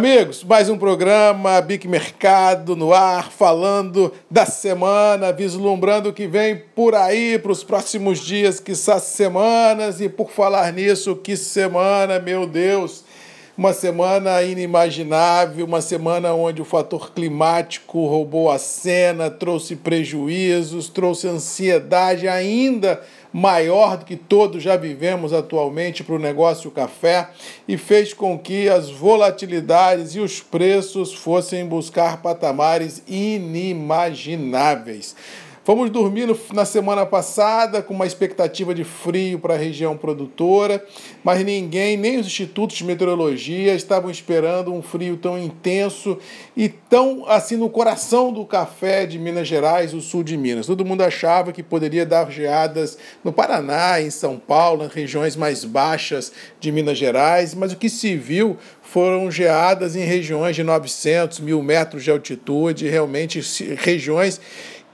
Amigos, mais um programa Bic Mercado no ar, falando da semana, vislumbrando o que vem por aí para os próximos dias, que semanas. E por falar nisso, que semana, meu Deus! Uma semana inimaginável, uma semana onde o fator climático roubou a cena, trouxe prejuízos, trouxe ansiedade ainda maior do que todos já vivemos atualmente para o negócio café e fez com que as volatilidades e os preços fossem buscar patamares inimagináveis. Fomos dormir na semana passada com uma expectativa de frio para a região produtora, mas ninguém, nem os institutos de meteorologia, estavam esperando um frio tão intenso e tão assim no coração do café de Minas Gerais, o sul de Minas. Todo mundo achava que poderia dar geadas no Paraná, em São Paulo, nas regiões mais baixas de Minas Gerais, mas o que se viu foram geadas em regiões de 900, mil metros de altitude, realmente regiões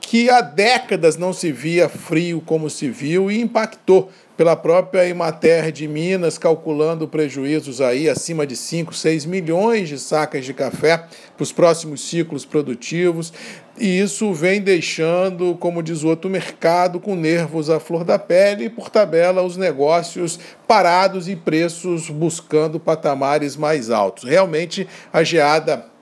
que há décadas não se via frio como se viu e impactou pela própria Imater de Minas, calculando prejuízos aí acima de 5, 6 milhões de sacas de café para os próximos ciclos produtivos. E isso vem deixando, como diz o outro, mercado com nervos à flor da pele e, por tabela, os negócios parados e preços buscando patamares mais altos. Realmente, a geada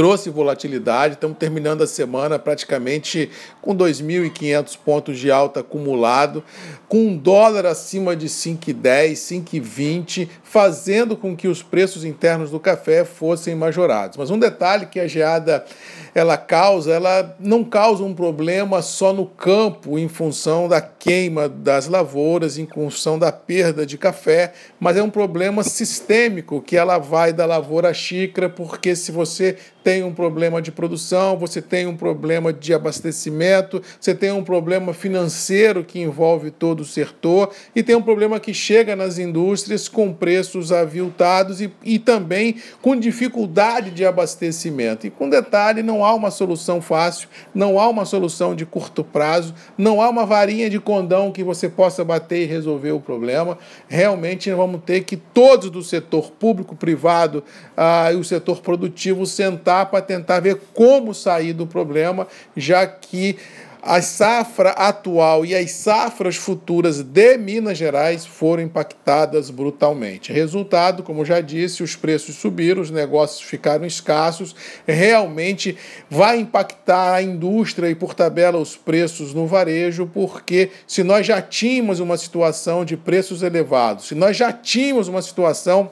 trouxe volatilidade. Estamos terminando a semana praticamente com 2.500 pontos de alta acumulado, com um dólar acima de 5,10, 5,20, fazendo com que os preços internos do café fossem majorados. Mas um detalhe que a geada ela causa, ela não causa um problema só no campo em função da queima das lavouras, em função da perda de café, mas é um problema sistêmico que ela vai da lavoura à xícara, porque se você tem um problema de produção, você tem um problema de abastecimento, você tem um problema financeiro que envolve todo o setor e tem um problema que chega nas indústrias com preços aviltados e, e também com dificuldade de abastecimento. E com detalhe, não há uma solução fácil, não há uma solução de curto prazo, não há uma varinha de condão que você possa bater e resolver o problema. Realmente vamos ter que todos do setor público, privado ah, e o setor produtivo sentar para tentar ver como sair do problema, já que a safra atual e as safras futuras de Minas Gerais foram impactadas brutalmente. Resultado, como já disse, os preços subiram, os negócios ficaram escassos, realmente vai impactar a indústria e, por tabela, os preços no varejo, porque se nós já tínhamos uma situação de preços elevados, se nós já tínhamos uma situação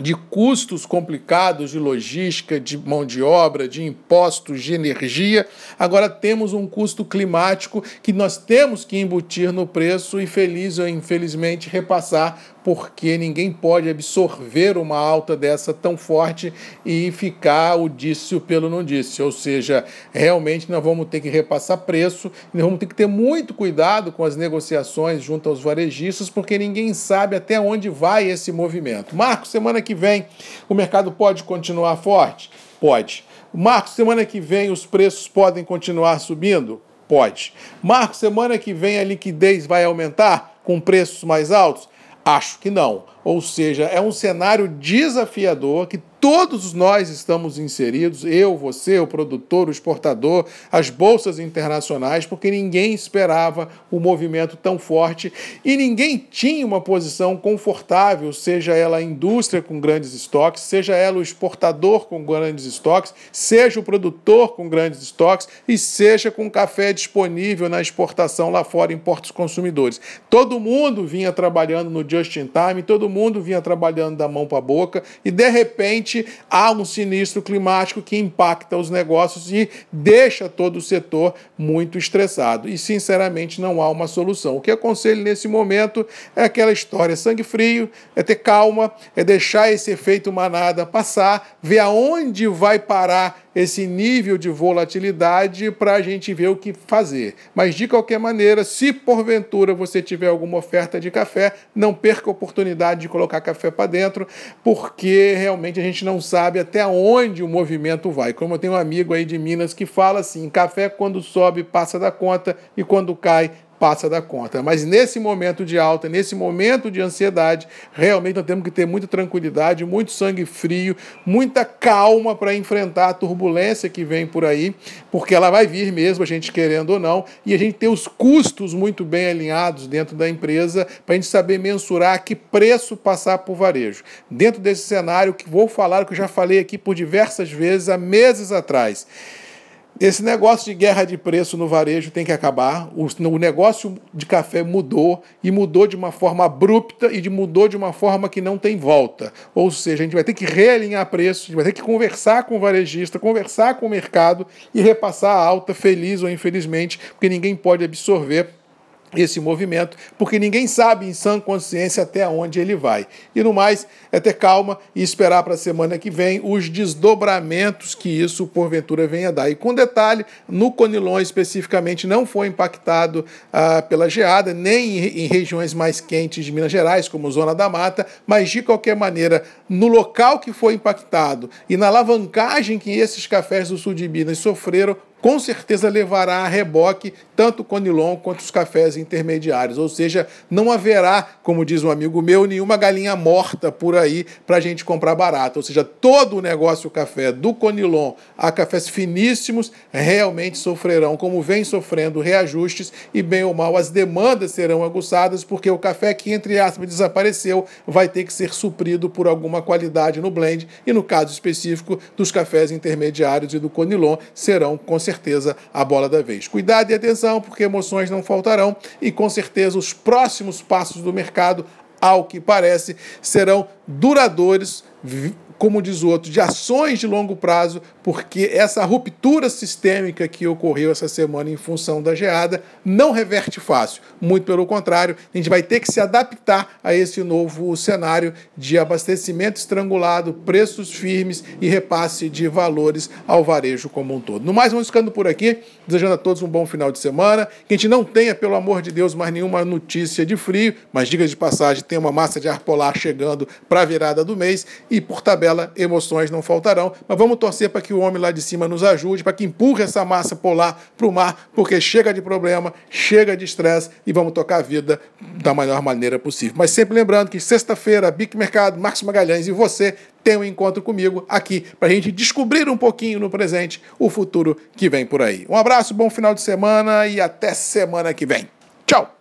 de custos complicados de logística, de mão de obra, de impostos, de energia. Agora temos um custo climático que nós temos que embutir no preço e feliz ou infelizmente repassar porque ninguém pode absorver uma alta dessa tão forte e ficar o disse pelo não disse. Ou seja, realmente nós vamos ter que repassar preço, nós vamos ter que ter muito cuidado com as negociações junto aos varejistas, porque ninguém sabe até onde vai esse movimento. Marcos, semana que vem o mercado pode continuar forte? Pode. Marcos, semana que vem os preços podem continuar subindo? Pode. Marcos, semana que vem a liquidez vai aumentar com preços mais altos? Acho que não. Ou seja, é um cenário desafiador que todos nós estamos inseridos, eu, você, o produtor, o exportador, as bolsas internacionais, porque ninguém esperava o um movimento tão forte e ninguém tinha uma posição confortável, seja ela a indústria com grandes estoques, seja ela o exportador com grandes estoques, seja o produtor com grandes estoques e seja com café disponível na exportação lá fora em portos consumidores. Todo mundo vinha trabalhando no just in time, todo mundo vinha trabalhando da mão para a boca e de repente há um sinistro climático que impacta os negócios e deixa todo o setor muito estressado. E, sinceramente, não há uma solução. O que aconselho nesse momento é aquela história: sangue frio, é ter calma, é deixar esse efeito manada passar, ver aonde vai parar esse nível de volatilidade para a gente ver o que fazer. Mas de qualquer maneira, se porventura você tiver alguma oferta de café, não perca a oportunidade de colocar café para dentro, porque realmente a gente não sabe até onde o movimento vai. Como eu tenho um amigo aí de Minas que fala assim: café quando sobe passa da conta e quando cai passa da conta. Mas nesse momento de alta, nesse momento de ansiedade, realmente nós temos que ter muita tranquilidade, muito sangue frio, muita calma para enfrentar a turbulência que vem por aí, porque ela vai vir mesmo, a gente querendo ou não, e a gente ter os custos muito bem alinhados dentro da empresa para a gente saber mensurar que preço passar por varejo. Dentro desse cenário que vou falar, que eu já falei aqui por diversas vezes há meses atrás. Esse negócio de guerra de preço no varejo tem que acabar. O, negócio de café mudou e mudou de uma forma abrupta e de, mudou de uma forma que não tem volta. Ou seja, a gente vai ter que realinhar preço, a gente vai ter que conversar com o varejista, conversar com o mercado e repassar a alta, feliz ou infelizmente, porque ninguém pode absorver esse movimento, porque ninguém sabe em sã consciência até onde ele vai. E no mais, é ter calma e esperar para a semana que vem os desdobramentos que isso porventura venha dar. E com detalhe, no Conilon especificamente não foi impactado ah, pela geada, nem em, em regiões mais quentes de Minas Gerais, como Zona da Mata, mas de qualquer maneira, no local que foi impactado e na alavancagem que esses cafés do sul de Minas sofreram, com certeza levará a reboque tanto o Conilon quanto os cafés intermediários. Ou seja, não haverá, como diz um amigo meu, nenhuma galinha morta por aí para a gente comprar barato. Ou seja, todo o negócio café, do Conilon a cafés finíssimos, realmente sofrerão, como vem sofrendo reajustes e, bem ou mal, as demandas serão aguçadas, porque o café que, entre aspas, desapareceu vai ter que ser suprido por alguma qualidade no blend, e no caso específico dos cafés intermediários e do Conilon serão, com certeza, certeza a bola da vez. Cuidado e atenção, porque emoções não faltarão e com certeza os próximos passos do mercado, ao que parece, serão duradouros como diz o outro, de ações de longo prazo, porque essa ruptura sistêmica que ocorreu essa semana em função da geada não reverte fácil. Muito pelo contrário, a gente vai ter que se adaptar a esse novo cenário de abastecimento estrangulado, preços firmes e repasse de valores ao varejo como um todo. No mais, vamos ficando por aqui, desejando a todos um bom final de semana. Que a gente não tenha, pelo amor de Deus, mais nenhuma notícia de frio, mas diga de passagem, tem uma massa de ar polar chegando para a virada do mês e por tabela emoções não faltarão. Mas vamos torcer para que o homem lá de cima nos ajude, para que empurre essa massa polar para o mar, porque chega de problema, chega de estresse e vamos tocar a vida da melhor maneira possível. Mas sempre lembrando que sexta-feira, Bic Mercado, Marcos Magalhães e você tem um encontro comigo aqui para a gente descobrir um pouquinho no presente o futuro que vem por aí. Um abraço, bom final de semana e até semana que vem. Tchau!